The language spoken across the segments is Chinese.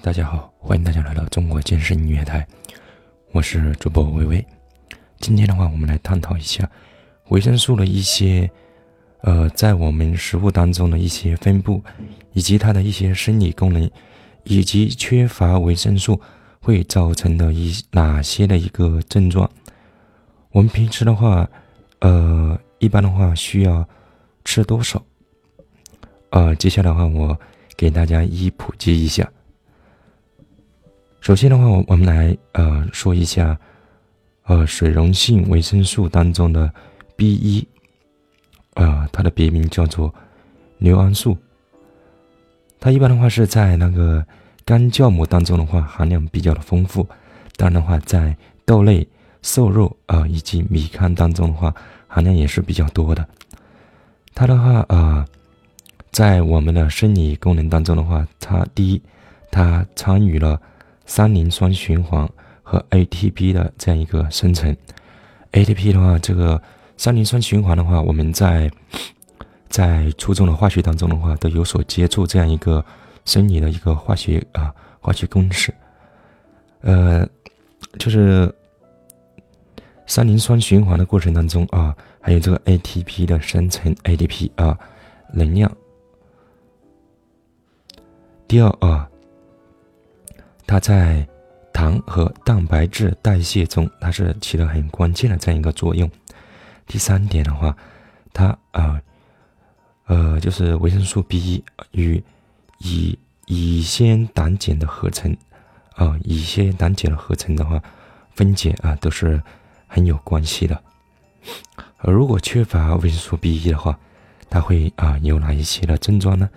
大家好，欢迎大家来到中国健身音乐台，我是主播微微。今天的话，我们来探讨一下维生素的一些，呃，在我们食物当中的一些分布，以及它的一些生理功能，以及缺乏维生素会造成的一哪些的一个症状。我们平时的话，呃，一般的话需要吃多少？呃，接下来的话，我给大家一一普及一下。首先的话，我我们来呃说一下，呃水溶性维生素当中的 B 一，呃它的别名叫做硫胺素。它一般的话是在那个干酵母当中的话含量比较的丰富，当然的话在豆类、瘦肉啊以及米糠当中的话含量也是比较多的。它的话啊，在我们的生理功能当中的话，它第一，它参与了。三磷酸循环和 ATP 的这样一个生成，ATP 的话，这个三磷酸循环的话，我们在在初中的化学当中的话都有所接触，这样一个生理的一个化学啊化学公式，呃，就是三磷酸循环的过程当中啊，还有这个 ATP 的生成，ATP 啊能量。第二啊。它在糖和蛋白质代谢中，它是起了很关键的这样一个作用。第三点的话，它啊，呃，就是维生素 B 一与乙乙酰胆碱的合成啊，乙酰胆碱的合成的话，分解啊都是很有关系的。而如果缺乏维生素 B 一的话，它会啊有哪一些的症状呢？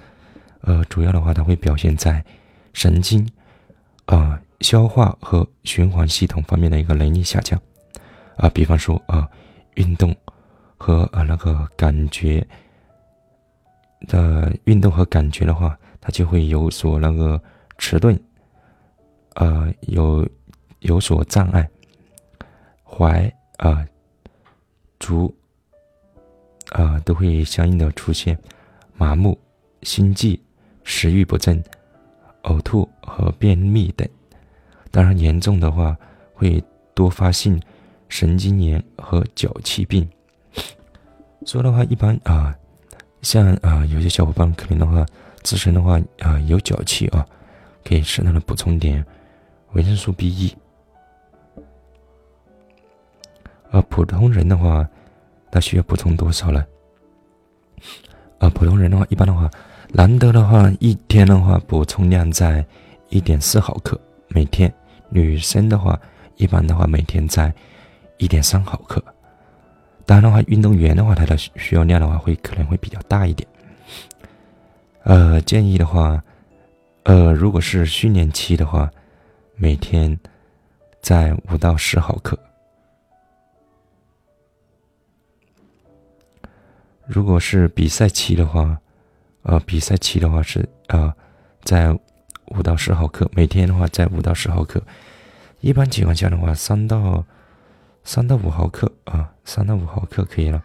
呃，主要的话，它会表现在神经。啊，消化和循环系统方面的一个能力下降，啊，比方说啊，运动和啊那个感觉的运动和感觉的话，它就会有所那个迟钝，呃，有有所障碍，踝啊、足啊都会相应的出现麻木、心悸、食欲不振。呕吐和便秘等，当然严重的话会多发性神经炎和脚气病。说的话一般啊，像啊有些小伙伴可能的话自身的话啊有脚气啊，可以适当的补充点维生素 B 一。而，普通人的话，他需要补充多少呢？啊，普通人的话一般的话。难得的话，一天的话补充量在一点四毫克每天。女生的话，一般的话每天在一点三毫克。当然的话，运动员的话，他的需要量的话会可能会比较大一点。呃，建议的话，呃，如果是训练期的话，每天在五到十毫克。如果是比赛期的话，呃，比赛期的话是呃，在五到十毫克，每天的话在五到十毫克，一般情况下的话，三到三到五毫克啊，三到五毫克可以了。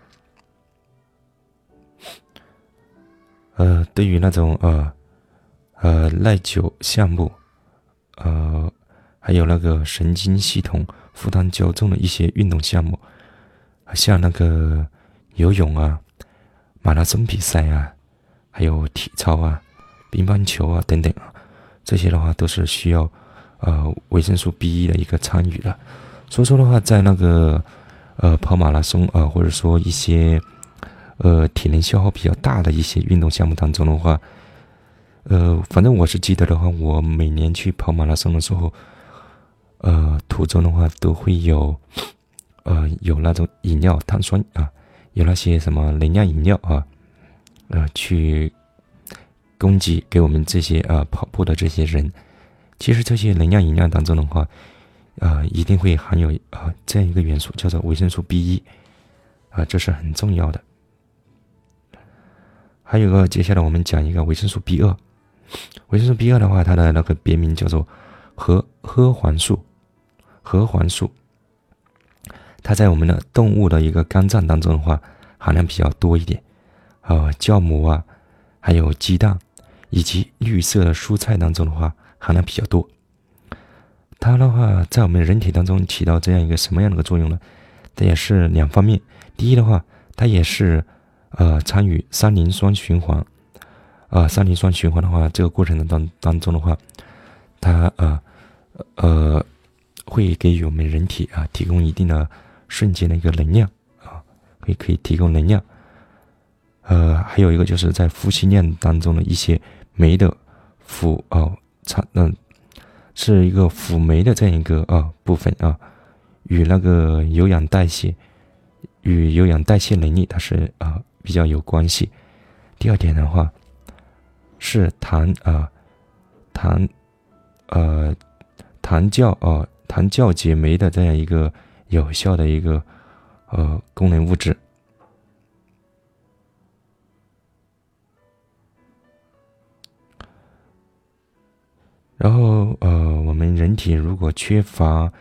呃，对于那种呃呃耐久项目，呃，还有那个神经系统负担较重的一些运动项目，像那个游泳啊、马拉松比赛啊。还有体操啊、乒乓球啊等等啊，这些的话都是需要呃维生素 B 一的一个参与的。所以说的话，在那个呃跑马拉松啊，或者说一些呃体能消耗比较大的一些运动项目当中的话，呃，反正我是记得的话，我每年去跑马拉松的时候，呃，途中的话都会有呃有那种饮料、碳酸啊，有那些什么能量饮料啊。呃，去供给给我们这些呃跑步的这些人，其实这些能量饮料当中的话，呃，一定会含有啊这样一个元素，叫做维生素 B 一，啊，这是很重要的。还有个，接下来我们讲一个维生素 B 二，维生素 B 二的话，它的那个别名叫做核核黄素，核黄素，它在我们的动物的一个肝脏当中的话，含量比较多一点。呃，酵母啊，还有鸡蛋，以及绿色的蔬菜当中的话含量比较多。它的话在我们人体当中起到这样一个什么样的个作用呢？它也是两方面。第一的话，它也是呃参与三磷酸循环。啊，三磷酸循环的话，这个过程当当中的话，它呃呃会给予我们人体啊提供一定的瞬间的一个能量啊，会可以提供能量。呃，还有一个就是在呼吸链当中的一些酶的辅哦产嗯，是一个辅酶的这样一个啊部分啊，与那个有氧代谢与有氧代谢能力它是啊比较有关系。第二点的话。是糖啊，糖，呃，糖酵啊，糖酵解酶的这样一个有效的一个呃功能物质。体如果缺乏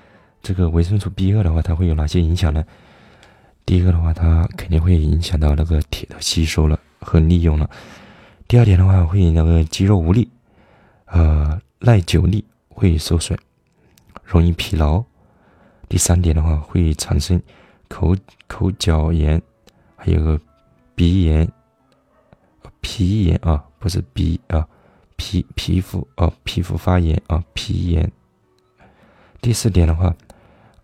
这个维生素 B 二的话，它会有哪些影响呢？第一个的话，它肯定会影响到那个铁的吸收了和利用了。第二点的话，会那个肌肉无力，呃，耐久力会受损，容易疲劳。第三点的话，会产生口口角炎，还有个鼻炎、皮炎啊，不是鼻啊，皮皮肤啊，皮肤发炎啊，皮炎。第四点的话，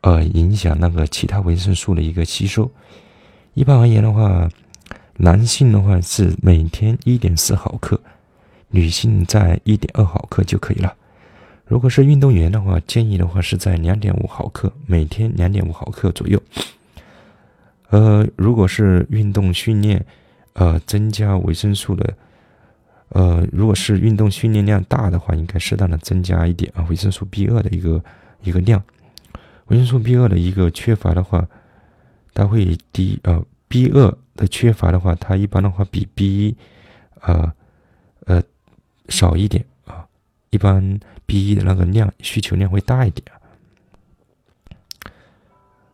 呃，影响那个其他维生素的一个吸收。一般而言的话。男性的话是每天一点四毫克，女性在一点二毫克就可以了。如果是运动员的话，建议的话是在两点五毫克，每天两点五毫克左右。呃，如果是运动训练，呃，增加维生素的，呃，如果是运动训练量大的话，应该适当的增加一点啊，维生素 B 二的一个一个量。维生素 B 二的一个缺乏的话，它会低呃。B 二的缺乏的话，它一般的话比 B 一，呃，呃，少一点啊。一般 B 一的那个量需求量会大一点。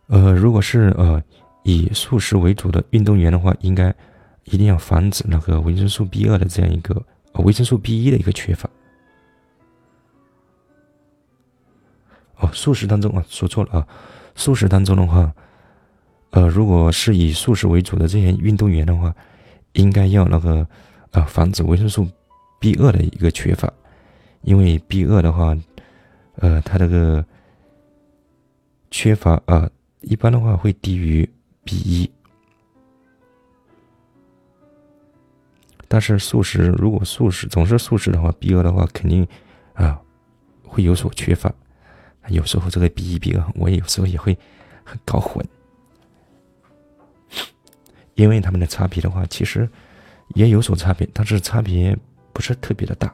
呃，如果是呃以素食为主的运动员的话，应该一定要防止那个维生素 B 二的这样一个维生素 B 一的一个缺乏。哦，素食当中啊，说错了啊，素食当中的话。呃，如果是以素食为主的这些运动员的话，应该要那个呃防止维生素 B 二的一个缺乏，因为 B 二的话，呃，它这个缺乏啊，一般的话会低于 B 一。但是素食如果素食总是素食的话，B 二的话肯定啊会有所缺乏。有时候这个比一比二，我有时候也会很搞混。因为它们的差别的话，其实也有所差别，但是差别不是特别的大。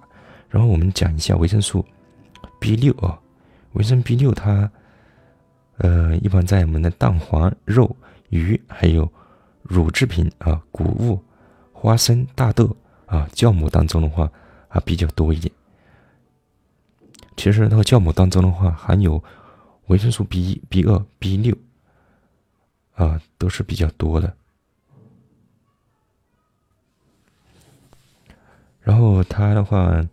然后我们讲一下维生素 B 六啊，维生素 B 六它，呃，一般在我们的蛋黄、肉、鱼还有乳制品啊、谷物、花生、大豆啊、酵母当中的话啊比较多一点。其实那个酵母当中的话含有维生素 B 一、B 二、B 六啊都是比较多的。然后它的话，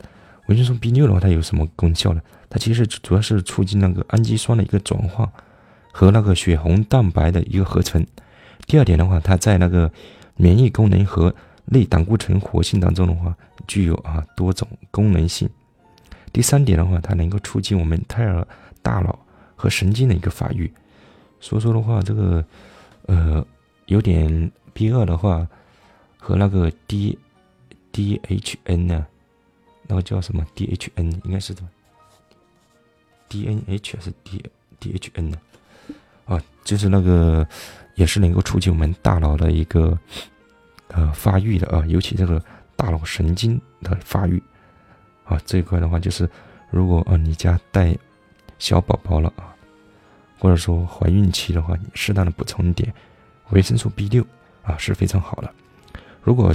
维生素 B 六的话，它有什么功效呢？它其实主要是促进那个氨基酸的一个转化和那个血红蛋白的一个合成。第二点的话，它在那个免疫功能和类胆固醇活性当中的话，具有啊多种功能性。第三点的话，它能够促进我们胎儿大脑和神经的一个发育。所以说的话，这个呃有点 B 二的话和那个 D。DHN 呢？那个叫什么？DHN 应该是的？DNH 还是 D DHN 呢？啊，就是那个也是能够促进我们大脑的一个呃发育的啊，尤其这个大脑神经的发育啊这一块的话，就是如果啊你家带小宝宝了啊，或者说怀孕期的话，你适当的补充点维生素 B 六啊是非常好的。如果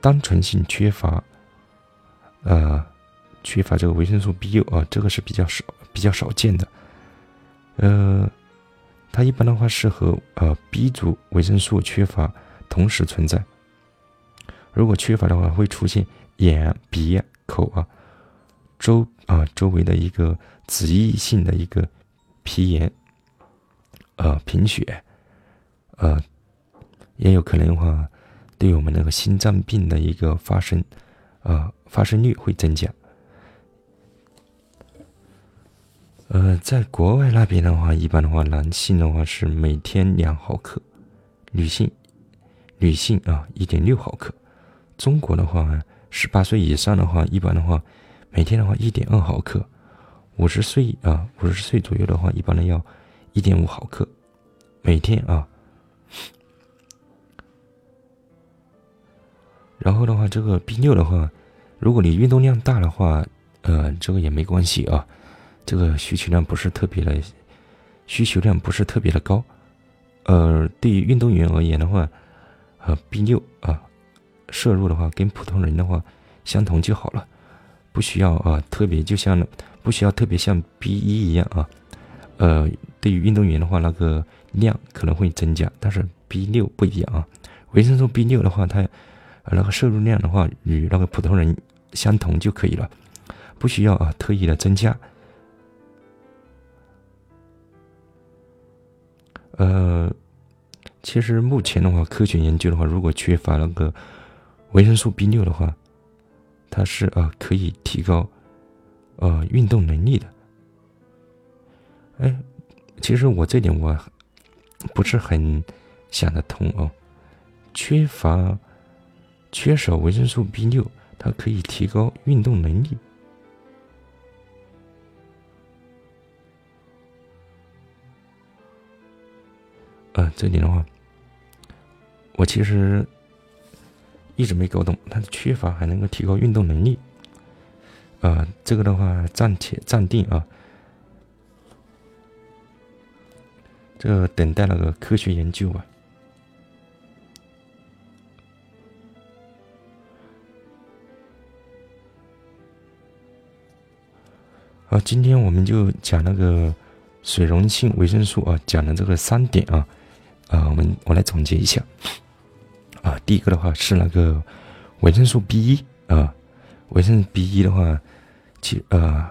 单纯性缺乏，呃，缺乏这个维生素 B 六啊，这个是比较少、比较少见的。呃，它一般的话是和呃 B 族维生素缺乏同时存在。如果缺乏的话，会出现眼、鼻、口啊周啊周围的一个脂溢性的一个皮炎，呃贫血，呃也有可能的话，对我们那个心脏病的一个发生，呃发生率会增加。呃，在国外那边的话，一般的话，男性的话是每天两毫克，女性女性啊一点六毫克。中国的话，十八岁以上的话，一般的话，每天的话一点二毫克。五十岁啊，五十岁左右的话，一般的要一点五毫克，每天啊。然后的话，这个 B 六的话，如果你运动量大的话，呃，这个也没关系啊。这个需求量不是特别的，需求量不是特别的高，呃，对于运动员而言的话，呃，B 六啊，摄入的话跟普通人的话相同就好了，不需要啊特别就像不需要特别像 B 一一样啊，呃，对于运动员的话那个量可能会增加，但是 B 六不一样啊，维生素 B 六的话它那个摄入量的话与那个普通人相同就可以了，不需要啊特意的增加。呃，其实目前的话，科学研究的话，如果缺乏那个维生素 B 六的话，它是啊可以提高呃运动能力的。哎，其实我这点我不是很想得通哦，缺乏缺少维生素 B 六，它可以提高运动能力。呃，这点的话，我其实一直没搞懂，它的缺乏还能够提高运动能力。呃，这个的话暂且暂定啊，这个等待那个科学研究吧。好，今天我们就讲那个水溶性维生素啊，讲的这个三点啊。啊，我们我来总结一下。啊，第一个的话是那个维生素 B 一啊，维生素 B 一的话，其呃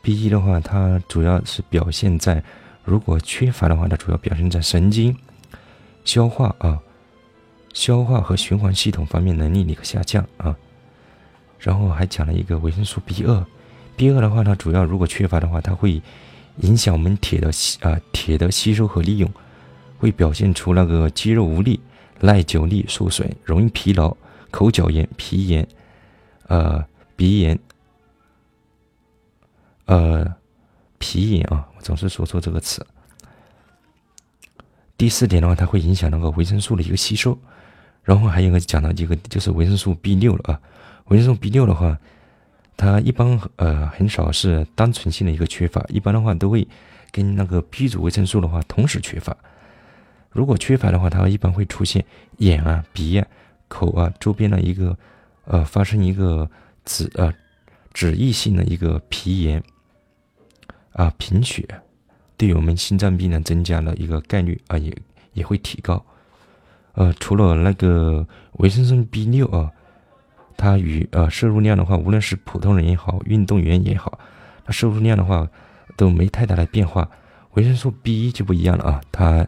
，B 一的话，它主要是表现在如果缺乏的话，它主要表现在神经、消化啊、消化和循环系统方面能力的一个下降啊。然后还讲了一个维生素 B 二，B 二的话，它主要如果缺乏的话，它会影响我们铁的吸啊铁的吸收和利用。会表现出那个肌肉无力、耐久力受损、容易疲劳、口角炎、皮炎、呃鼻炎、呃皮炎啊，我总是说错这个词。第四点的话，它会影响那个维生素的一个吸收。然后还有一个讲到一个就是维生素 B 六了啊，维生素 B 六的话，它一般呃很少是单纯性的一个缺乏，一般的话都会跟那个 B 族维生素的话同时缺乏。如果缺乏的话，它一般会出现眼啊、鼻啊、口啊周边的一个，呃，发生一个脂呃脂溢性的一个皮炎啊、贫血，对我们心脏病呢增加了一个概率啊，也也会提高。呃，除了那个维生素 B 六啊，它与呃摄入量的话，无论是普通人也好，运动员也好，它摄入量的话都没太大的变化。维生素 B 一就不一样了啊，它。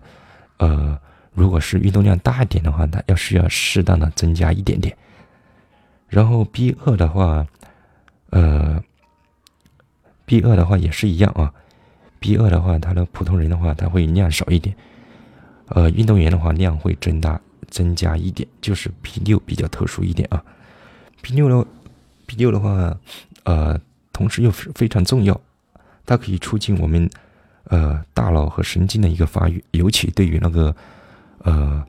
呃，如果是运动量大一点的话，它要需要适当的增加一点点。然后 B 二的话，呃，B 二的话也是一样啊。B 二的话，它的普通人的话，它会量少一点。呃，运动员的话量会增大增加一点，就是 B 六比较特殊一点啊。B 六的 B 六的话，呃，同时又是非常重要，它可以促进我们。呃，大脑和神经的一个发育，尤其对于那个，呃，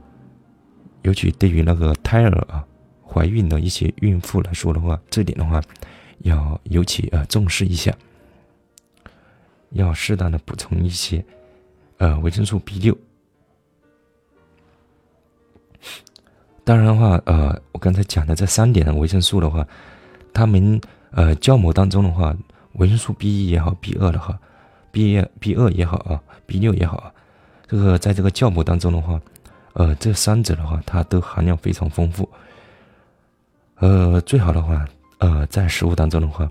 尤其对于那个胎儿啊，怀孕的一些孕妇来说的话，这点的话，要尤其呃重视一下，要适当的补充一些，呃，维生素 B 六。当然的话，呃，我刚才讲的这三点的维生素的话，他们呃酵母当中的话，维生素 B 一也好，B 二的话。B B 二也好啊，B 六也好啊，这个在这个酵母当中的话，呃，这三者的话，它都含量非常丰富。呃，最好的话，呃，在食物当中的话，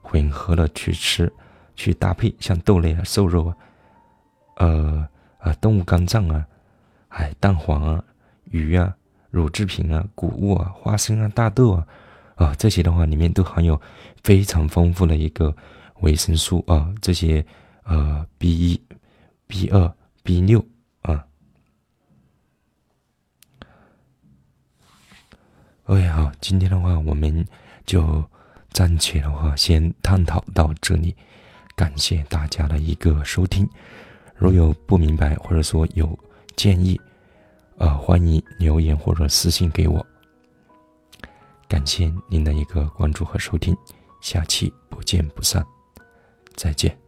混合了去吃，去搭配，像豆类啊、瘦肉啊，呃啊，动物肝脏啊，哎，蛋黄啊、鱼啊、乳制品啊、谷物啊、花生啊、大豆啊，啊，这些的话里面都含有非常丰富的一个维生素啊，这些呃 B 一、B 二、B 六啊。OK，好，今天的话我们就暂且的话先探讨到这里，感谢大家的一个收听。如有不明白或者说有建议，呃，欢迎留言或者私信给我。感谢您的一个关注和收听，下期不见不散，再见。